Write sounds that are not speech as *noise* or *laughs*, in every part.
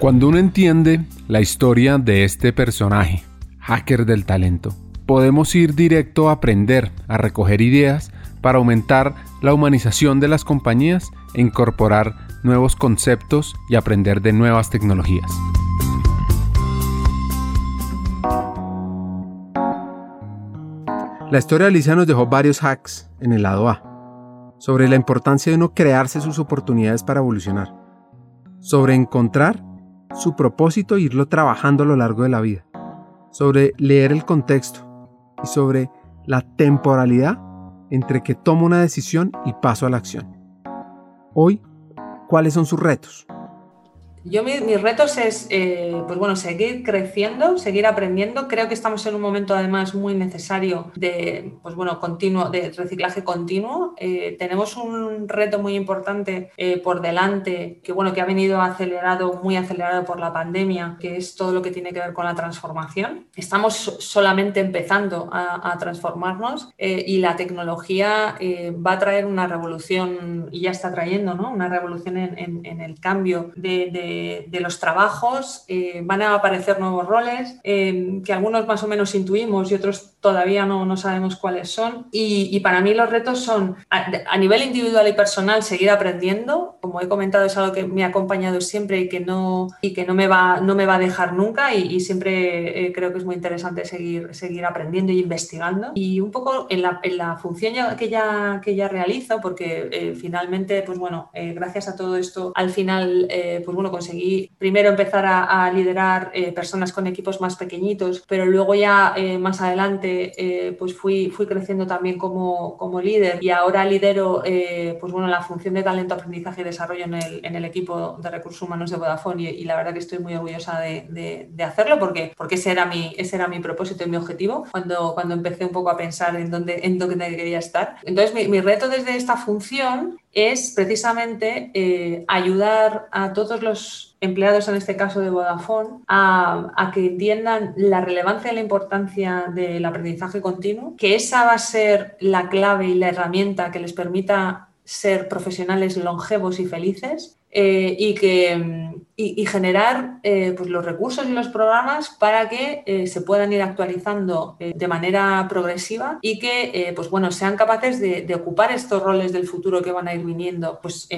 Cuando uno entiende la historia de este personaje, hacker del talento, podemos ir directo a aprender, a recoger ideas para aumentar la humanización de las compañías e incorporar nuevos conceptos y aprender de nuevas tecnologías. La historia de Alicia nos dejó varios hacks en el lado A, sobre la importancia de uno crearse sus oportunidades para evolucionar, sobre encontrar su propósito e irlo trabajando a lo largo de la vida, sobre leer el contexto y sobre la temporalidad entre que tomo una decisión y paso a la acción. Hoy, ¿cuáles son sus retos? Yo mis retos es, eh, pues bueno, seguir creciendo, seguir aprendiendo. Creo que estamos en un momento además muy necesario de, pues bueno, continuo, de reciclaje continuo. Eh, tenemos un reto muy importante eh, por delante, que bueno, que ha venido acelerado, muy acelerado por la pandemia, que es todo lo que tiene que ver con la transformación. Estamos solamente empezando a, transformarnos y la tecnología va a traer una revolución y ya está trayendo, ¿no? Una revolución en, el cambio de de, los trabajos, eh, van a aparecer nuevos roles eh, que algunos más o menos intuimos y otros todavía no, no sabemos cuáles son. Y, para mí los retos son a, nivel individual y personal seguir aprendiendo. Como he comentado, es algo que me ha acompañado siempre y que no, y que no, me, va, no me va a dejar nunca y, siempre eh, creo que es muy interesante seguir, seguir aprendiendo y investigando. Y un poco en la, en la función que ya, que ya realizo, porque finalmente, pues bueno, gracias a todo esto, al final, pues bueno, conseguí primero empezar a, liderar eh, personas con equipos más pequeñitos, pero luego ya eh, más adelante eh, pues fui, fui creciendo también como, como líder y ahora lidero pues bueno, la función de talento, aprendizaje y desarrollo en el, en el equipo de recursos humanos de Vodafone y, la verdad que estoy muy orgullosa de, de, hacerlo porque, porque ese, era mi, ese era mi propósito y mi objetivo cuando, cuando empecé un poco a pensar en dónde, en dónde quería estar. Entonces mi, mi reto desde esta función es precisamente eh, ayudar a todos los empleados, en este caso de Vodafone, a, que entiendan la relevancia y la importancia del aprendizaje continuo, que esa va a ser la clave y la herramienta que les permita ser profesionales longevos y felices eh, y, que, y, generar eh, pues los recursos y los programas para que eh, se puedan ir actualizando de manera progresiva y que pues bueno, sean capaces de, ocupar estos roles del futuro que van a ir viniendo pues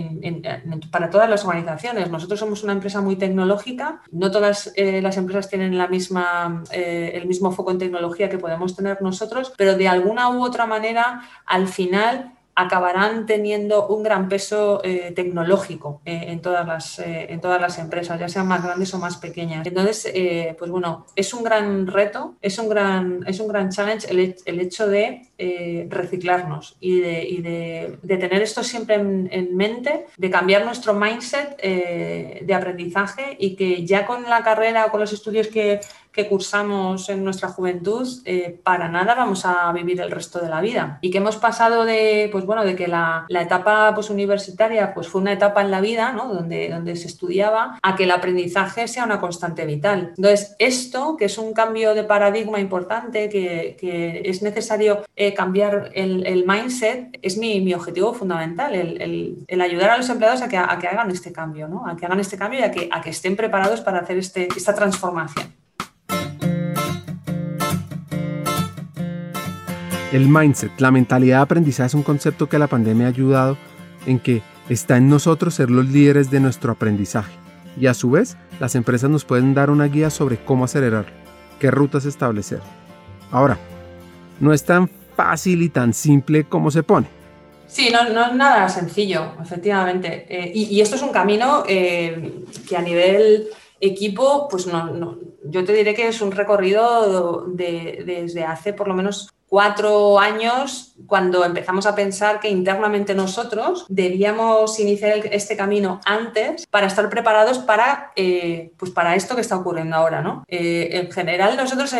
para todas las organizaciones. Nosotros somos una empresa muy tecnológica, no todas las empresas tienen la misma, el mismo foco en tecnología que podemos tener nosotros, pero de alguna u otra manera al final acabarán teniendo un gran peso eh, tecnológico eh, en, todas las, eh, en todas las empresas, ya sean más grandes o más pequeñas. Entonces, pues bueno, es un gran reto, es un gran, es un gran challenge el, hecho de reciclarnos y, de, tener esto siempre en, en, mente, de cambiar nuestro mindset de aprendizaje y que ya con la carrera o con los estudios que cursamos en nuestra juventud, eh, para nada vamos a vivir el resto de la vida. Y que hemos pasado de, pues bueno, de que la, etapa pues, universitaria pues, fue una etapa en la vida, ¿no? donde, donde se estudiaba, a que el aprendizaje sea una constante vital. Entonces, esto, que es un cambio de paradigma importante, que, es necesario eh, cambiar el, mindset, es mi, objetivo fundamental, el, ayudar a los empleados a que, a que hagan este cambio, ¿no? a que hagan este cambio y a que, a que estén preparados para hacer este, esta transformación. El mindset, la mentalidad de aprendizaje es un concepto que la pandemia ha ayudado en que está en nosotros ser los líderes de nuestro aprendizaje. Y a su vez, las empresas nos pueden dar una guía sobre cómo acelerar, qué rutas establecer. Ahora, no es tan fácil y tan simple como se pone. Sí, no, es nada sencillo, efectivamente. Eh, y, esto es un camino eh, que a nivel equipo, pues no, yo te diré que es un recorrido desde hace por lo menos cuatro años cuando empezamos a pensar que internamente nosotros debíamos iniciar este camino antes para estar preparados para, eh, pues para esto que está ocurriendo ahora. ¿no? Eh, en general, nosotros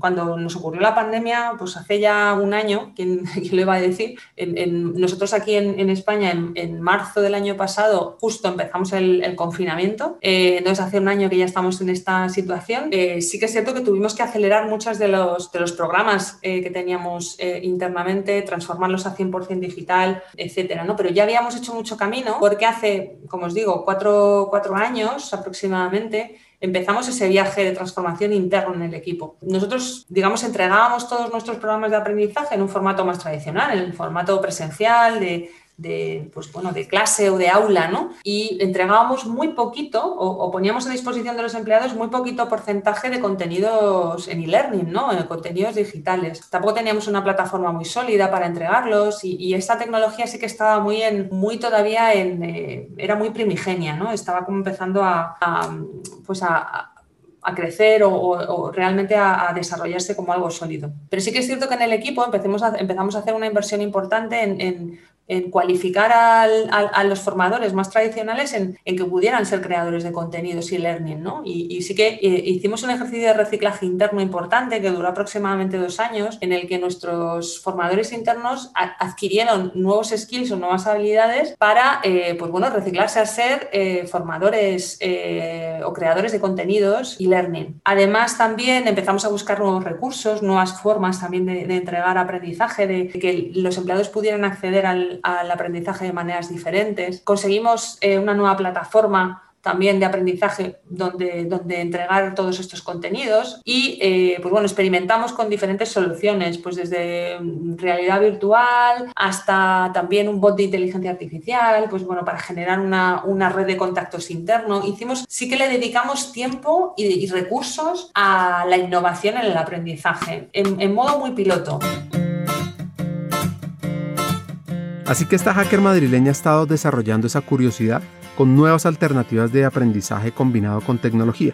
cuando nos ocurrió la pandemia, pues hace ya un año, ¿quién, *laughs* lo iba a decir? nosotros aquí en, España, en, marzo del año pasado, justo empezamos el, confinamiento, eh, entonces hace un año que ya estamos en esta situación, sí que es cierto que tuvimos que acelerar muchos de los, de los programas que teníamos internamente transformarlos a 100% digital, etcétera, ¿no? Pero ya habíamos hecho mucho camino porque hace, como os digo, cuatro, cuatro años aproximadamente, empezamos ese viaje de transformación interno en el equipo. Nosotros, digamos, entregábamos todos nuestros programas de aprendizaje en un formato más tradicional, en el formato presencial, de de, pues, bueno, de clase o de aula, ¿no? Y entregábamos muy poquito o, poníamos a disposición de los empleados muy poquito porcentaje de contenidos en e-learning, ¿no? En contenidos digitales. Tampoco teníamos una plataforma muy sólida para entregarlos y, esta tecnología sí que estaba muy, en, muy todavía en, eh, era muy primigenia, ¿no? Estaba como empezando a, pues a, crecer o, realmente a, desarrollarse como algo sólido. Pero sí que es cierto que en el equipo empezamos a hacer una inversión importante en cualificar a los formadores más tradicionales en, que pudieran ser creadores de contenidos y learning, ¿no? Y, sí que eh, hicimos un ejercicio de reciclaje interno importante que duró aproximadamente dos años, en el que nuestros formadores internos adquirieron nuevos skills o nuevas habilidades para, eh, pues bueno, reciclarse a ser eh, formadores o creadores de contenidos y learning. Además, también empezamos a buscar nuevos recursos, nuevas formas también de, de entregar aprendizaje, de que los empleados pudieran acceder al, al aprendizaje de maneras diferentes. Conseguimos eh, una nueva plataforma también de aprendizaje donde, donde entregar todos estos contenidos y eh, pues bueno, experimentamos con diferentes soluciones, pues desde realidad virtual hasta también un bot de inteligencia artificial, pues bueno, para generar una, red de contactos interno. Hicimos, sí que le dedicamos tiempo y, recursos a la innovación en el aprendizaje, en modo muy piloto. Así que esta hacker madrileña ha estado desarrollando esa curiosidad con nuevas alternativas de aprendizaje combinado con tecnología.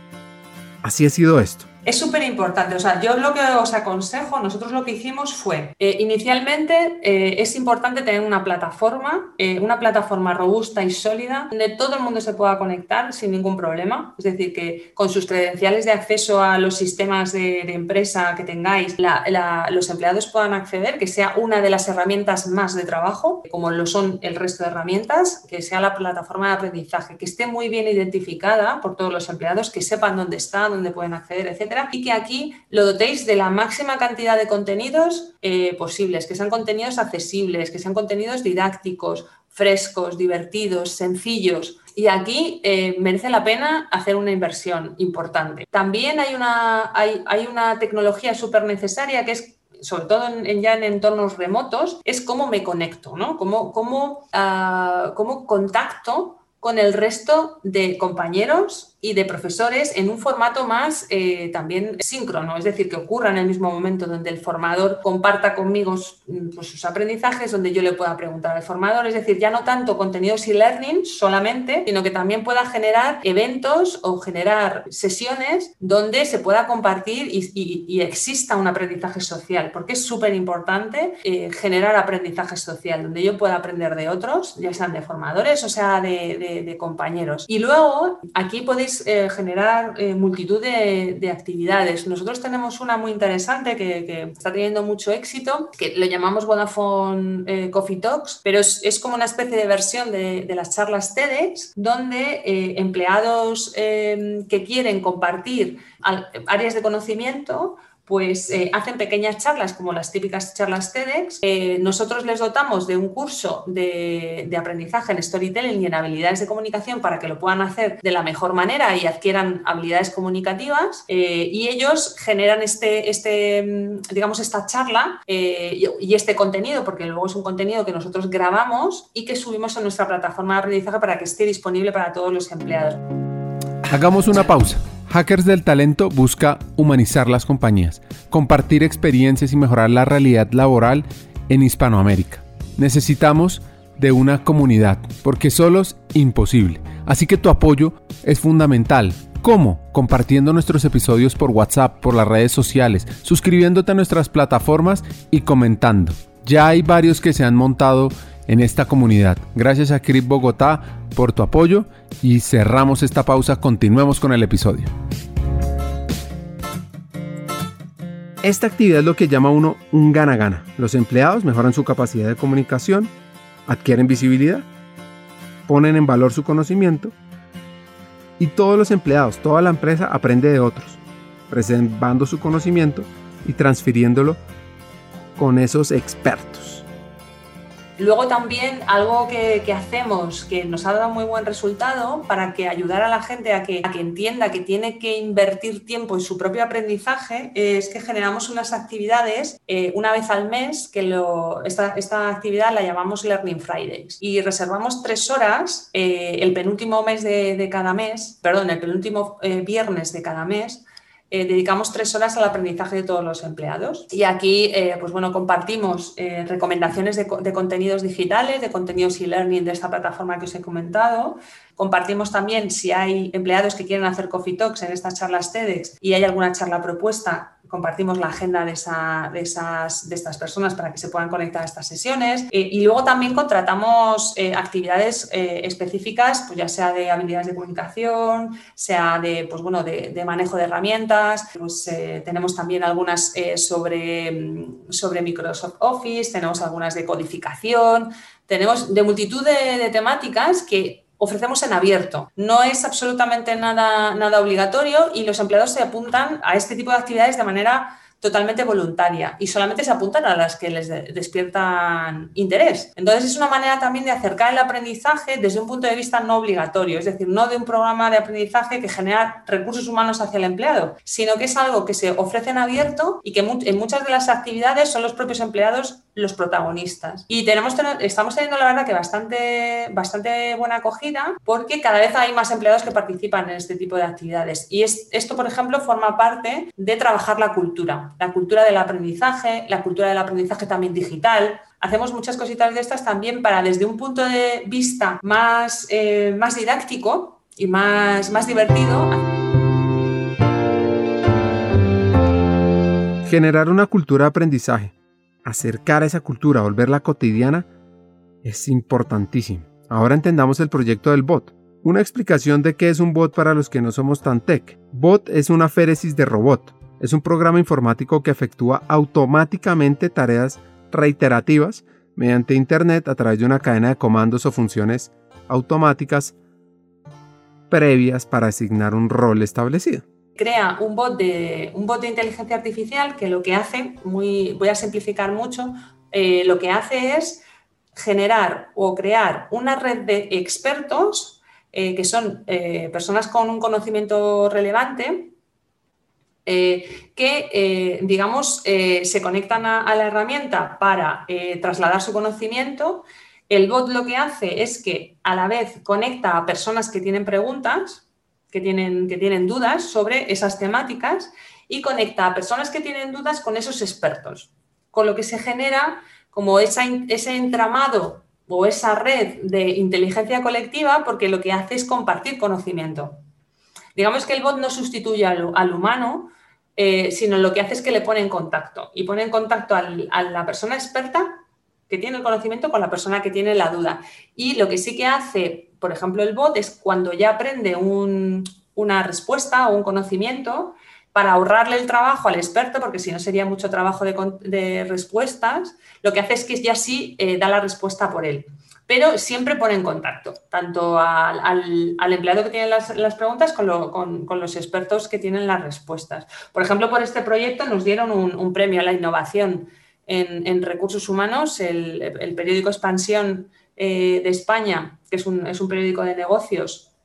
Así ha sido esto es súper importante. O sea, yo lo que os aconsejo, nosotros lo que hicimos fue, eh, inicialmente eh, es importante tener una plataforma, eh, una plataforma robusta y sólida, donde todo el mundo se pueda conectar sin ningún problema. Es decir, que con sus credenciales de acceso a los sistemas de, empresa que tengáis, los empleados puedan acceder, que sea una de las herramientas más de trabajo, como lo son el resto de herramientas, que sea la plataforma de aprendizaje, que esté muy bien identificada por todos los empleados, que sepan dónde está, dónde pueden acceder, etcétera y que aquí lo dotéis de la máxima cantidad de contenidos eh, posibles, que sean contenidos accesibles, que sean contenidos didácticos, frescos, divertidos, sencillos. Y aquí eh, merece la pena hacer una inversión importante. También hay una, hay, una tecnología súper necesaria que es sobre todo ya en entornos remotos, es cómo me conecto, ¿no? Cómo, cómo, ah, cómo contacto con el resto de compañeros y de profesores en un formato más eh, también síncrono, es decir, que ocurra en el mismo momento donde el formador comparta conmigo pues, sus aprendizajes, donde yo le pueda preguntar al formador, es decir, ya no tanto contenidos y learning solamente, sino que también pueda generar eventos o generar sesiones donde se pueda compartir y, exista un aprendizaje social, porque es súper importante eh, generar aprendizaje social, donde yo pueda aprender de otros, ya sean de formadores o sea de compañeros. Y luego aquí podéis eh, generar eh, multitud de, actividades. Nosotros tenemos una muy interesante que, está teniendo mucho éxito, que lo llamamos Vodafone eh, Coffee Talks, pero es, como una especie de versión de, de las charlas TEDx, donde empleados que quieren compartir áreas de conocimiento pues eh, hacen pequeñas charlas como las típicas charlas TEDx. Eh, nosotros les dotamos de un curso de, aprendizaje en storytelling y en habilidades de comunicación para que lo puedan hacer de la mejor manera y adquieran habilidades comunicativas. Eh, y ellos generan este, este, mm, digamos, esta charla y, y este contenido, porque luego es un contenido que nosotros grabamos y que subimos a nuestra plataforma de aprendizaje para que esté disponible para todos los empleados. Hagamos una pausa. Hackers del Talento busca humanizar las compañías, compartir experiencias y mejorar la realidad laboral en Hispanoamérica. Necesitamos de una comunidad, porque solos imposible. Así que tu apoyo es fundamental. ¿Cómo? Compartiendo nuestros episodios por WhatsApp, por las redes sociales, suscribiéndote a nuestras plataformas y comentando. Ya hay varios que se han montado en esta comunidad. Gracias a Crip Bogotá por tu apoyo y cerramos esta pausa, continuemos con el episodio. Esta actividad es lo que llama uno un gana-gana. Los empleados mejoran su capacidad de comunicación, adquieren visibilidad, ponen en valor su conocimiento y todos los empleados, toda la empresa aprende de otros, preservando su conocimiento y transfiriéndolo con esos expertos. Luego también algo que, hacemos que nos ha dado muy buen resultado para que ayudar a la gente a que, entienda que tiene que invertir tiempo en su propio aprendizaje es que generamos unas actividades eh, una vez al mes, que lo, esta, actividad la llamamos Learning Fridays. Y reservamos tres horas eh, el penúltimo mes de, cada mes, perdón, el penúltimo eh, viernes de cada mes eh, dedicamos tres horas al aprendizaje de todos los empleados. Y aquí, eh, pues bueno, compartimos eh, recomendaciones de, de, contenidos digitales, de contenidos e-learning de esta plataforma que os he comentado. Compartimos también si hay empleados que quieren hacer coffee talks en estas charlas TEDx y hay alguna charla propuesta, compartimos la agenda de, esas, de estas personas para que se puedan conectar a estas sesiones. Eh, y luego también contratamos eh, actividades eh, específicas, pues ya sea de habilidades de comunicación, sea de, pues bueno, de, manejo de herramientas. Pues, tenemos también algunas sobre, mm, sobre Microsoft Office, tenemos algunas de codificación, tenemos de multitud de temáticas que ofrecemos en abierto. No es absolutamente nada, nada obligatorio y los empleados se apuntan a este tipo de actividades de manera totalmente voluntaria y solamente se apuntan a las que les despiertan interés. Entonces es una manera también de acercar el aprendizaje desde un punto de vista no obligatorio, es decir, no de un programa de aprendizaje que genera recursos humanos hacia el empleado, sino que es algo que se ofrece en abierto y que en muchas de las actividades son los propios empleados los protagonistas. Y tenemos, estamos teniendo la verdad que bastante, bastante buena acogida porque cada vez hay más empleados que participan en este tipo de actividades. Y esto, por ejemplo, forma parte de trabajar la cultura, la cultura del aprendizaje, la cultura del aprendizaje también digital, hacemos muchas cositas de estas también para desde un punto de vista más, eh, más didáctico y más, más divertido. Generar una cultura de aprendizaje acercar a esa cultura, volverla cotidiana, es importantísimo. Ahora entendamos el proyecto del bot. Una explicación de qué es un bot para los que no somos tan tech. Bot es una féresis de robot. Es un programa informático que efectúa automáticamente tareas reiterativas mediante Internet a través de una cadena de comandos o funciones automáticas previas para asignar un rol establecido. Crea un bot de, un bot de inteligencia artificial que lo que hace, muy, voy a simplificar mucho, eh, lo que hace es generar o crear una red de expertos eh, que son eh, personas con un conocimiento relevante que, digamos, se conectan a, la herramienta para trasladar su conocimiento. El bot lo que hace es que a la vez conecta a personas que tienen preguntas, que tienen, que tienen dudas sobre esas temáticas y conecta a personas que tienen dudas con esos expertos, con lo que se genera como ese entramado o esa red de inteligencia colectiva porque lo que hace es compartir conocimiento. Digamos que el bot no sustituye al, humano, eh, sino lo que hace es que le pone en contacto y pone en contacto a la persona experta que tiene el conocimiento con la persona que tiene la duda. Y lo que sí que hace, por ejemplo, el bot es cuando ya aprende una respuesta o un conocimiento, para ahorrarle el trabajo al experto, porque si no sería mucho trabajo de, respuestas, lo que hace es que ya sí eh, da la respuesta por él. Pero siempre pone en contacto, tanto al, empleado que tiene las, preguntas con, los expertos que tienen las respuestas. Por ejemplo, por este proyecto nos dieron un premio a la innovación en, recursos humanos, el, periódico Expansión eh, de España, que es un periódico de negocios,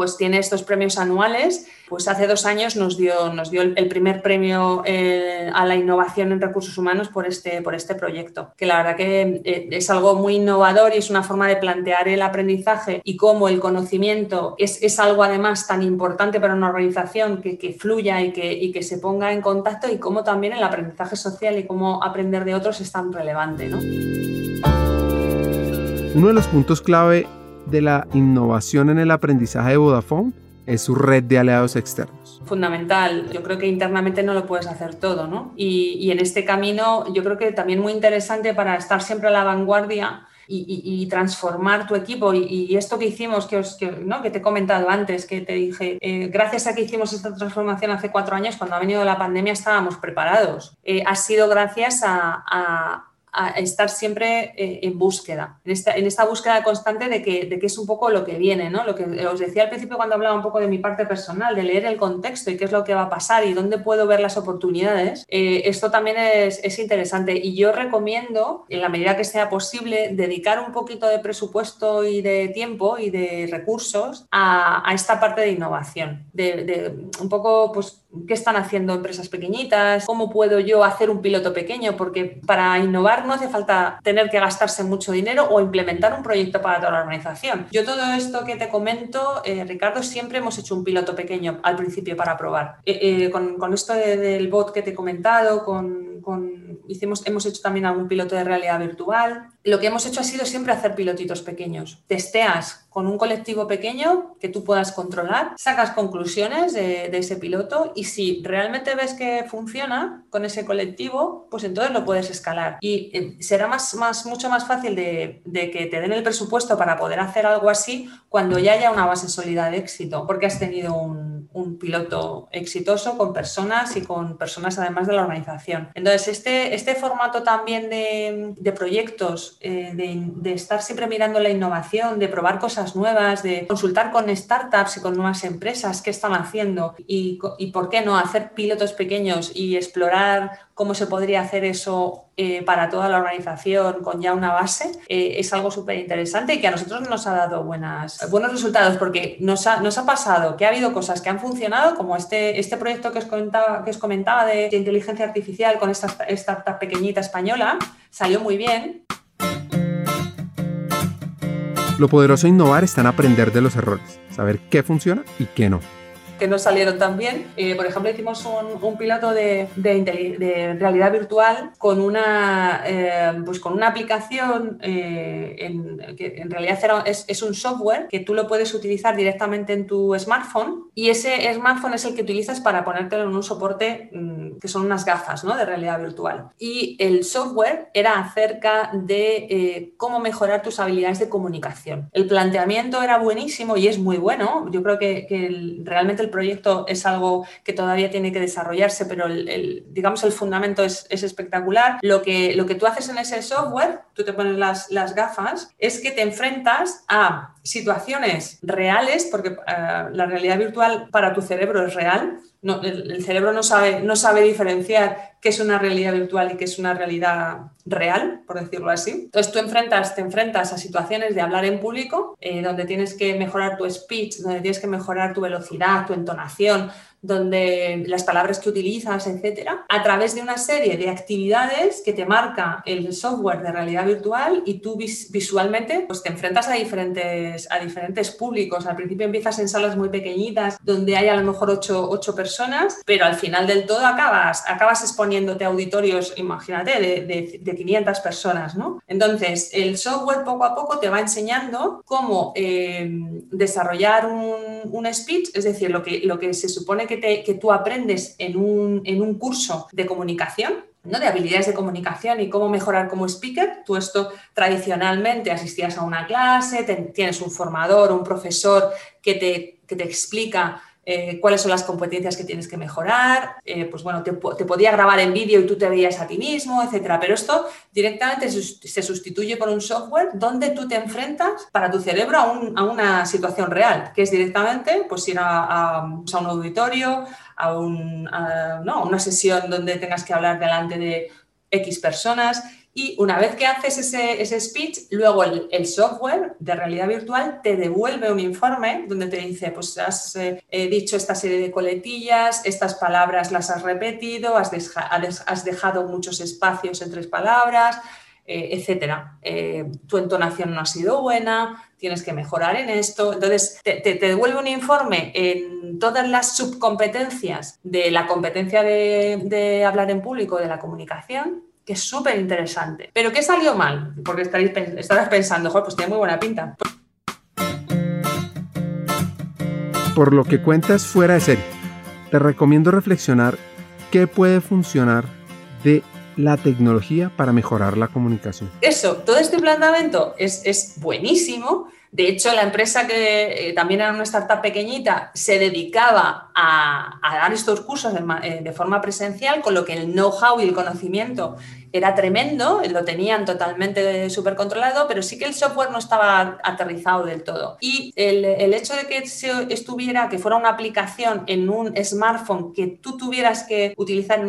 pues tiene estos premios anuales. Pues hace dos años nos dio, nos dio el, primer premio eh, a la innovación en recursos humanos por este, por este proyecto, que la verdad que eh, es algo muy innovador y es una forma de plantear el aprendizaje y cómo el conocimiento es, es algo además tan importante para una organización que, que fluya y que, y que, se ponga en contacto y cómo también el aprendizaje social y cómo aprender de otros es tan relevante. ¿no? Uno de los puntos clave de la innovación en el aprendizaje de Vodafone es su red de aliados externos. Fundamental. Yo creo que internamente no lo puedes hacer todo, ¿no? Y, en este camino yo creo que también muy interesante para estar siempre a la vanguardia y, transformar tu equipo. Y, esto que hicimos, que, os, ¿no? que te he comentado antes, que te dije, eh, gracias a que hicimos esta transformación hace cuatro años, cuando ha venido la pandemia estábamos preparados. Eh, ha sido gracias a estar siempre eh, en búsqueda, en esta, en esta búsqueda constante de que, de que, es un poco lo que viene, ¿no? Lo que os decía al principio cuando hablaba un poco de mi parte personal, de leer el contexto y qué es lo que va a pasar y dónde puedo ver las oportunidades, eh, esto también es, es, interesante y yo recomiendo, en la medida que sea posible, dedicar un poquito de presupuesto y de tiempo y de recursos a, a esta parte de innovación, de, de un poco, pues, qué están haciendo empresas pequeñitas, cómo puedo yo hacer un piloto pequeño, porque para innovar no hace falta tener que gastarse mucho dinero o implementar un proyecto para toda la organización. Yo todo esto que te comento, eh, Ricardo, siempre hemos hecho un piloto pequeño al principio para probar. Eh, eh, con, con, esto de, del bot que te he comentado, con, con, hicimos, hemos hecho también algún piloto de realidad virtual. Lo que hemos hecho ha sido siempre hacer pilotitos pequeños. Testeas con un colectivo pequeño que tú puedas controlar, sacas conclusiones de, ese piloto y si realmente ves que funciona con ese colectivo, pues entonces lo puedes escalar. Y eh, será más, mucho más fácil de, que te den el presupuesto para poder hacer algo así cuando ya haya una base sólida de éxito, porque has tenido un, piloto exitoso con personas y con personas además de la organización. Entonces, este, este formato también de proyectos, eh, de, estar siempre mirando la innovación, de probar cosas nuevas, de consultar con startups y con nuevas empresas qué están haciendo y, y por qué no hacer pilotos pequeños y explorar cómo se podría hacer eso eh, para toda la organización con ya una base, eh, es algo súper interesante y que a nosotros nos ha dado buenas, buenos resultados porque nos ha, nos ha, pasado que ha habido cosas que han funcionado, como este, este proyecto que os comentaba, que os comentaba de inteligencia artificial con esta startup pequeñita española, salió muy bien. Lo poderoso de innovar está en aprender de los errores, saber qué funciona y qué no que no salieron tan bien. Eh, por ejemplo, hicimos un, piloto de, realidad virtual con una, eh, pues con una aplicación eh, que en realidad es, un software que tú lo puedes utilizar directamente en tu smartphone y ese smartphone es el que utilizas para ponértelo en un soporte mmm, que son unas gafas ¿no? de realidad virtual. Y el software era acerca de eh, cómo mejorar tus habilidades de comunicación. El planteamiento era buenísimo y es muy bueno. Yo creo que, realmente el proyecto es algo que todavía tiene que desarrollarse, pero el, digamos el fundamento es, es, espectacular. Lo que, lo que tú haces en ese software, tú te pones las, las gafas, es que te enfrentas a situaciones reales, porque uh, la realidad virtual para tu cerebro es real, el, cerebro no sabe, no sabe diferenciar qué es una realidad virtual y qué es una realidad real, por decirlo así. Entonces tú enfrentas, te enfrentas a situaciones de hablar en público, eh, donde tienes que mejorar tu speech, donde tienes que mejorar tu velocidad, tu entonación, donde las palabras que utilizas, etcétera, a través de una serie de actividades que te marca el software de realidad virtual y tú vis visualmente pues te enfrentas a diferentes, a diferentes públicos. Al principio empiezas en salas muy pequeñitas donde hay a lo mejor ocho, ocho personas, pero al final del todo acabas, acabas exponiéndote a auditorios, imagínate, de, de, de 500 personas, ¿no? Entonces, el software poco a poco te va enseñando cómo eh, desarrollar un, un, speech, es decir, lo que, lo que se supone que, tú aprendes en un, en un curso de comunicación, ¿no? de habilidades de comunicación y cómo mejorar como speaker. Tú esto tradicionalmente asistías a una clase, tienes un formador, un profesor que te, que te explica eh, cuáles son las competencias que tienes que mejorar, eh, pues bueno, te, te, podía grabar en vídeo y tú te veías a ti mismo, etcétera. Pero esto directamente se sustituye por un software donde tú te enfrentas para tu cerebro a, un, a una situación real, que es directamente pues ir a, a, a un auditorio, a, un, no, una sesión donde tengas que hablar delante de X personas y una vez que haces ese, ese speech, luego el, software de realidad virtual te devuelve un informe donde te dice, pues has eh, dicho esta serie de coletillas, estas palabras las has repetido, has, deja, has dejado muchos espacios entre palabras, eh, etcétera. Eh, tu entonación no ha sido buena, tienes que mejorar en esto. Entonces, te, devuelve un informe en todas las subcompetencias de la competencia de hablar en público, de la comunicación, que es súper interesante. ¿Pero qué salió mal? Porque estaréis, estarás pensando, pues tiene muy buena pinta. Por lo que cuentas fuera de serie, te recomiendo reflexionar qué puede funcionar de la tecnología para mejorar la comunicación. Eso, todo este planteamiento es, es buenísimo. De hecho, la empresa que eh, también era una startup pequeñita se dedicaba a, a dar estos cursos de, eh, de, forma presencial, con lo que el know-how y el conocimiento era tremendo, lo tenían totalmente súper controlado, pero sí que el software no estaba aterrizado del todo. Y el, el hecho de que estuviera, que fuera una aplicación en un smartphone que tú tuvieras que utilizar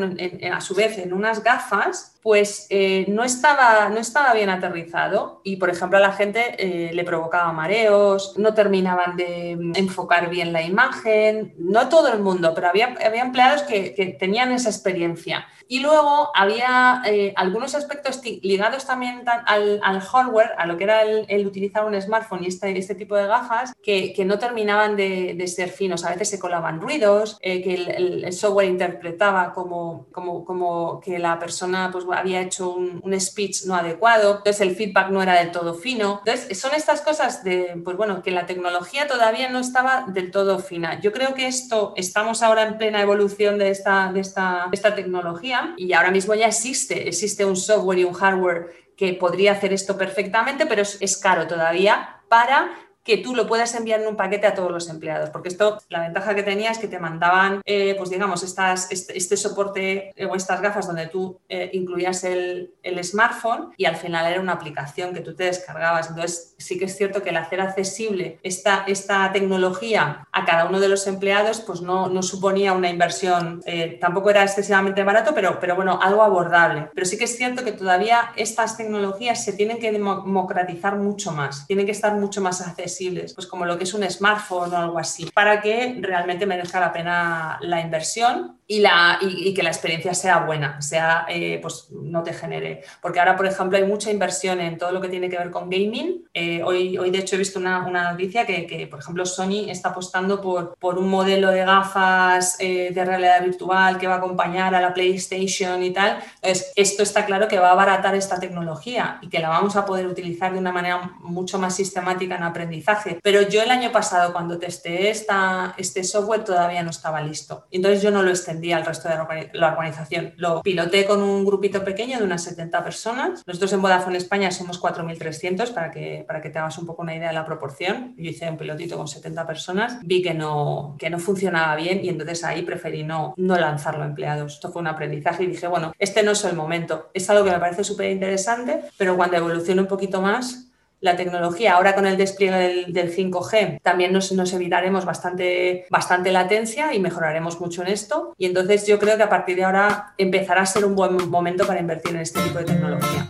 a su vez en unas gafas, pues eh, no, estaba, no estaba bien aterrizado y, por ejemplo, a la gente eh, le provocaba mareos, no terminaban de enfocar bien la imagen, no todo el mundo, pero había, había empleados que, que tenían esa experiencia. Y luego había eh, algunos aspectos ligados también al, hardware, a lo que era el, utilizar un smartphone y este, este tipo de gafas, que, no terminaban de, ser finos. A veces se colaban ruidos, que el, software interpretaba como, como, como que la persona pues, había hecho un, speech no adecuado, entonces el feedback no era del todo fino. Entonces, son estas cosas de, pues bueno, que la tecnología todavía no estaba del todo fina. Yo creo que esto, estamos ahora en plena evolución de esta, de esta, esta tecnología y ahora mismo ya existe, existe un software y un hardware que podría hacer esto perfectamente, pero es caro todavía para que tú lo puedas enviar en un paquete a todos los empleados, porque esto, la ventaja que tenía es que te mandaban, eh, pues digamos, estas, este, este, soporte o estas gafas donde tú eh, incluías el, smartphone y al final era una aplicación que tú te descargabas. Entonces, sí que es cierto que el hacer accesible esta, esta tecnología a cada uno de los empleados, pues no, no suponía una inversión, eh, tampoco era excesivamente barato, pero, pero bueno, algo abordable. Pero sí que es cierto que todavía estas tecnologías se tienen que democratizar mucho más, tienen que estar mucho más accesibles pues como lo que es un smartphone o algo así, para que realmente merezca la pena la inversión y, la, y, que la experiencia sea buena, sea, eh, pues no te genere. Porque ahora, por ejemplo, hay mucha inversión en todo lo que tiene que ver con gaming. Eh, hoy, hoy, de hecho, he visto una, una noticia que, que, por ejemplo, Sony está apostando por, por un modelo de gafas eh, de realidad virtual que va a acompañar a la PlayStation y tal. Entonces, esto está claro que va a abaratar esta tecnología y que la vamos a poder utilizar de una manera mucho más sistemática en aprendizaje. Pero yo el año pasado, cuando testé esta, este software, todavía no estaba listo. Entonces, yo no lo extendí al resto de la organización. Lo piloté con un grupito pequeño de unas 70 personas. Nosotros en Vodafone España somos 4.300 para que, para que te hagas un poco una idea de la proporción. Yo hice un pilotito con 70 personas, vi que no, que no funcionaba bien y entonces ahí preferí no, no lanzarlo a empleados. Esto fue un aprendizaje y dije, bueno, este no es el momento. Es algo que me parece súper interesante, pero cuando evolucione un poquito más, la tecnología. Ahora con el despliegue del, 5G también nos, evitaremos bastante, bastante latencia y mejoraremos mucho en esto. Y entonces yo creo que a partir de ahora empezará a ser un buen momento para invertir en este tipo de tecnología.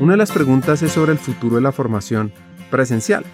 Una de las preguntas es sobre el futuro de la formación presencial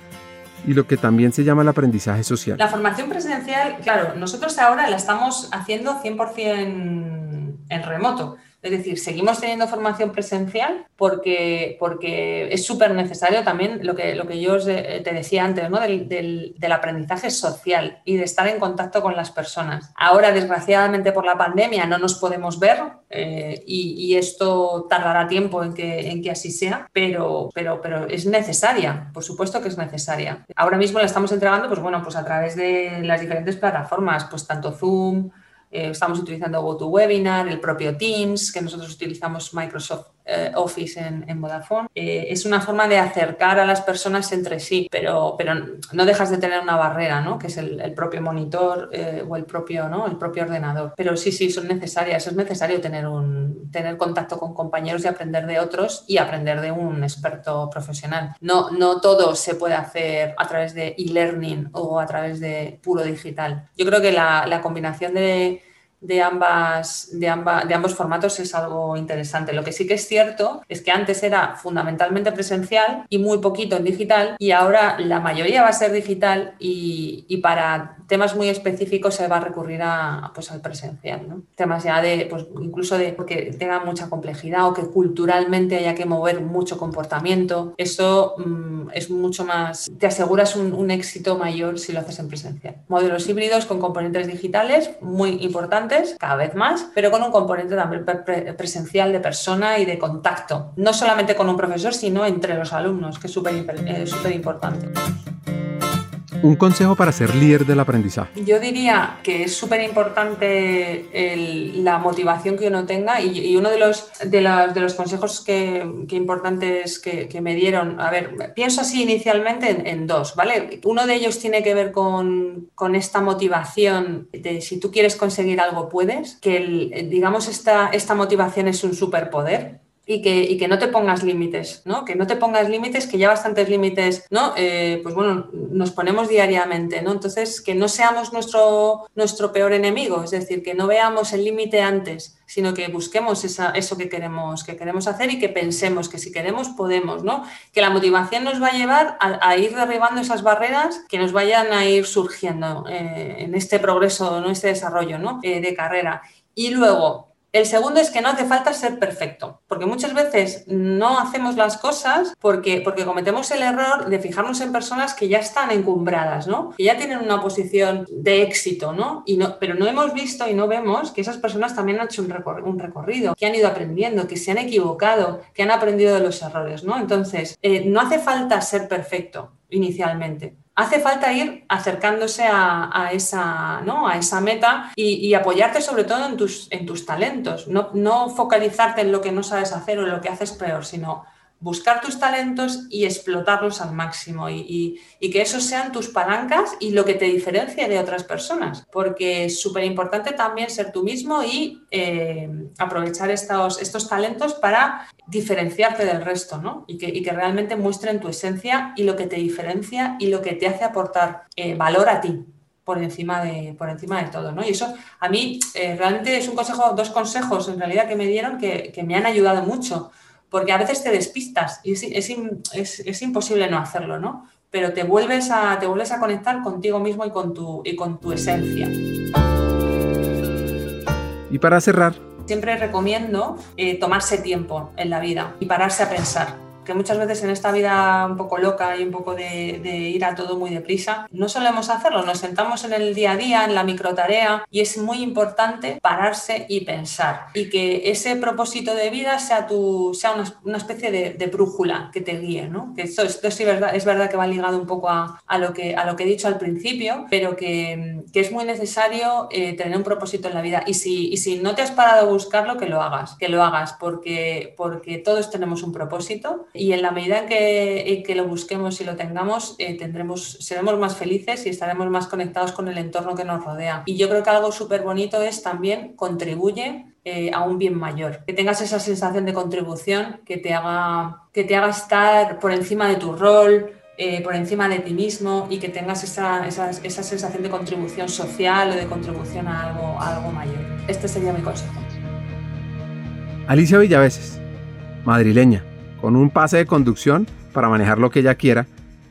y lo que también se llama el aprendizaje social. La formación presencial, claro, nosotros ahora la estamos haciendo 100% en remoto. Es decir, seguimos teniendo formación presencial porque, porque es súper necesario también lo que, lo que yo te decía antes, ¿no? Del, del, aprendizaje social y de estar en contacto con las personas. Ahora, desgraciadamente, por la pandemia no nos podemos ver eh, y, esto tardará tiempo en que, en que así sea, pero, pero, pero es necesaria, por supuesto que es necesaria. Ahora mismo la estamos entregando, pues bueno, pues a través de las diferentes plataformas, pues tanto Zoom, eh, estamos utilizando GoToWebinar, el propio Teams, que nosotros utilizamos Microsoft eh, Office en, Vodafone. Eh, es una forma de acercar a las personas entre sí, pero, pero no dejas de tener una barrera, ¿no? que es el, propio monitor o el propio, ¿no? el propio ordenador. Pero sí, sí, son necesarias. Es necesario tener, un, tener contacto con compañeros y aprender de otros y aprender de un experto profesional. No, no todo se puede hacer a través de e-learning o a través de puro digital. Yo creo que la combinación de de, ambas, de, de ambos formatos es algo interesante. Lo que sí que es cierto es que antes era fundamentalmente presencial y muy poquito en digital y ahora la mayoría va a ser digital y, y para temas muy específicos se va a recurrir a, pues, al presencial. ¿no? Temas ya de, pues, incluso de que tenga mucha complejidad o que culturalmente haya que mover mucho comportamiento. Eso mm, es mucho más, te aseguras un, un éxito mayor si lo haces en presencial. Modelos híbridos con componentes digitales muy importantes cada vez más, pero con un componente también presencial de persona y de contacto, no solamente con un profesor, sino entre los alumnos, que es súper eh, importante. Un consejo para ser líder del aprendizaje. Yo diría que es súper importante la motivación que uno tenga y, uno de los, de, de los consejos que, que importantes que, que, me dieron, a ver, pienso así inicialmente en, dos, ¿vale? Uno de ellos tiene que ver con, con, esta motivación de si tú quieres conseguir algo puedes, que digamos esta, esta motivación es un superpoder y que, y que no te pongas límites, ¿no? Que no te pongas límites, que ya bastantes límites, ¿no? Eh, pues bueno, nos ponemos diariamente, ¿no? Entonces, que no seamos nuestro, nuestro peor enemigo, es decir, que no veamos el límite antes, sino que busquemos esa, eso que queremos, que queremos hacer y que pensemos que si queremos podemos, ¿no? Que la motivación nos va a llevar a, ir derribando esas barreras que nos vayan a ir surgiendo eh, en este progreso, en este desarrollo, ¿no? Eh, de carrera. Y luego, el segundo es que no hace falta ser perfecto, porque muchas veces no hacemos las cosas porque, porque cometemos el error de fijarnos en personas que ya están encumbradas, ¿no? Que ya tienen una posición de éxito, ¿no? Y no pero no hemos visto y no vemos que esas personas también han hecho un, recorrido, que han ido aprendiendo, que se han equivocado, que han aprendido de los errores, ¿no? Entonces, eh, no hace falta ser perfecto inicialmente hace falta ir acercándose a, esa, ¿no? a esa meta y, apoyarte sobre todo en tus, en tus talentos, no, no focalizarte en lo que no sabes hacer o en lo que haces peor, sino buscar tus talentos y explotarlos al máximo y, que esos sean tus palancas y lo que te diferencia de otras personas, porque es súper importante también ser tú mismo y eh, aprovechar estos, estos talentos para diferenciarte del resto ¿no? y, que, realmente muestren tu esencia y lo que te diferencia y lo que te hace aportar eh, valor a ti. Por encima, de, por encima de todo, ¿no? Y eso a mí eh, realmente es un consejo, dos consejos en realidad que me dieron que me han ayudado mucho porque a veces te despistas y es, imposible no hacerlo, ¿no? Pero te vuelves, a, te vuelves a conectar contigo mismo y con tu, y con tu esencia. Y para cerrar... Siempre recomiendo eh, tomarse tiempo en la vida y pararse a pensar que muchas veces en esta vida un poco loca y un poco de, ir a todo muy deprisa, no solemos hacerlo, nos sentamos en el día a día, en la microtarea y es muy importante pararse y pensar y que ese propósito de vida sea, tu, sea una, especie de, brújula que te guíe, ¿no? Que esto, esto sí verdad, es verdad que va ligado un poco a, a, lo, que, a lo que he dicho al principio, pero que, que es muy necesario eh, tener un propósito en la vida y si, y si no te has parado a buscarlo, que lo hagas, que lo hagas porque, porque todos tenemos un propósito y en la medida en que, que lo busquemos y lo tengamos, eh, tendremos, seremos más felices y estaremos más conectados con el entorno que nos rodea. Y yo creo que algo súper bonito es también contribuye eh, a un bien mayor. Que tengas esa sensación de contribución que te haga, que te haga estar por encima de tu rol, eh, por encima de ti mismo y que tengas esa, esa, esa, sensación de contribución social o de contribución a algo, a algo mayor. Este sería mi consejo. Alicia Villaveses, madrileña, con un pase de conducción para manejar lo que ella quiera,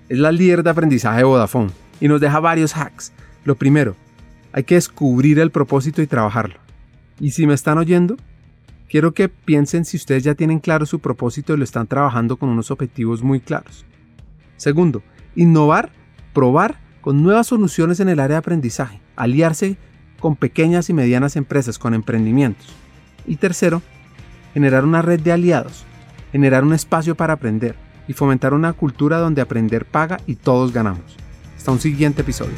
es la líder de aprendizaje de Vodafone y nos deja varios hacks. Lo primero, hay que descubrir el propósito y trabajarlo. Y si me están oyendo, quiero que piensen si ustedes ya tienen claro su propósito y lo están trabajando con unos objetivos muy claros. Segundo, innovar, probar con nuevas soluciones en el área de aprendizaje, aliarse con pequeñas y medianas empresas con emprendimientos. Y tercero, generar una red de aliados generar un espacio para aprender y fomentar una cultura donde aprender paga y todos ganamos. Hasta un siguiente episodio.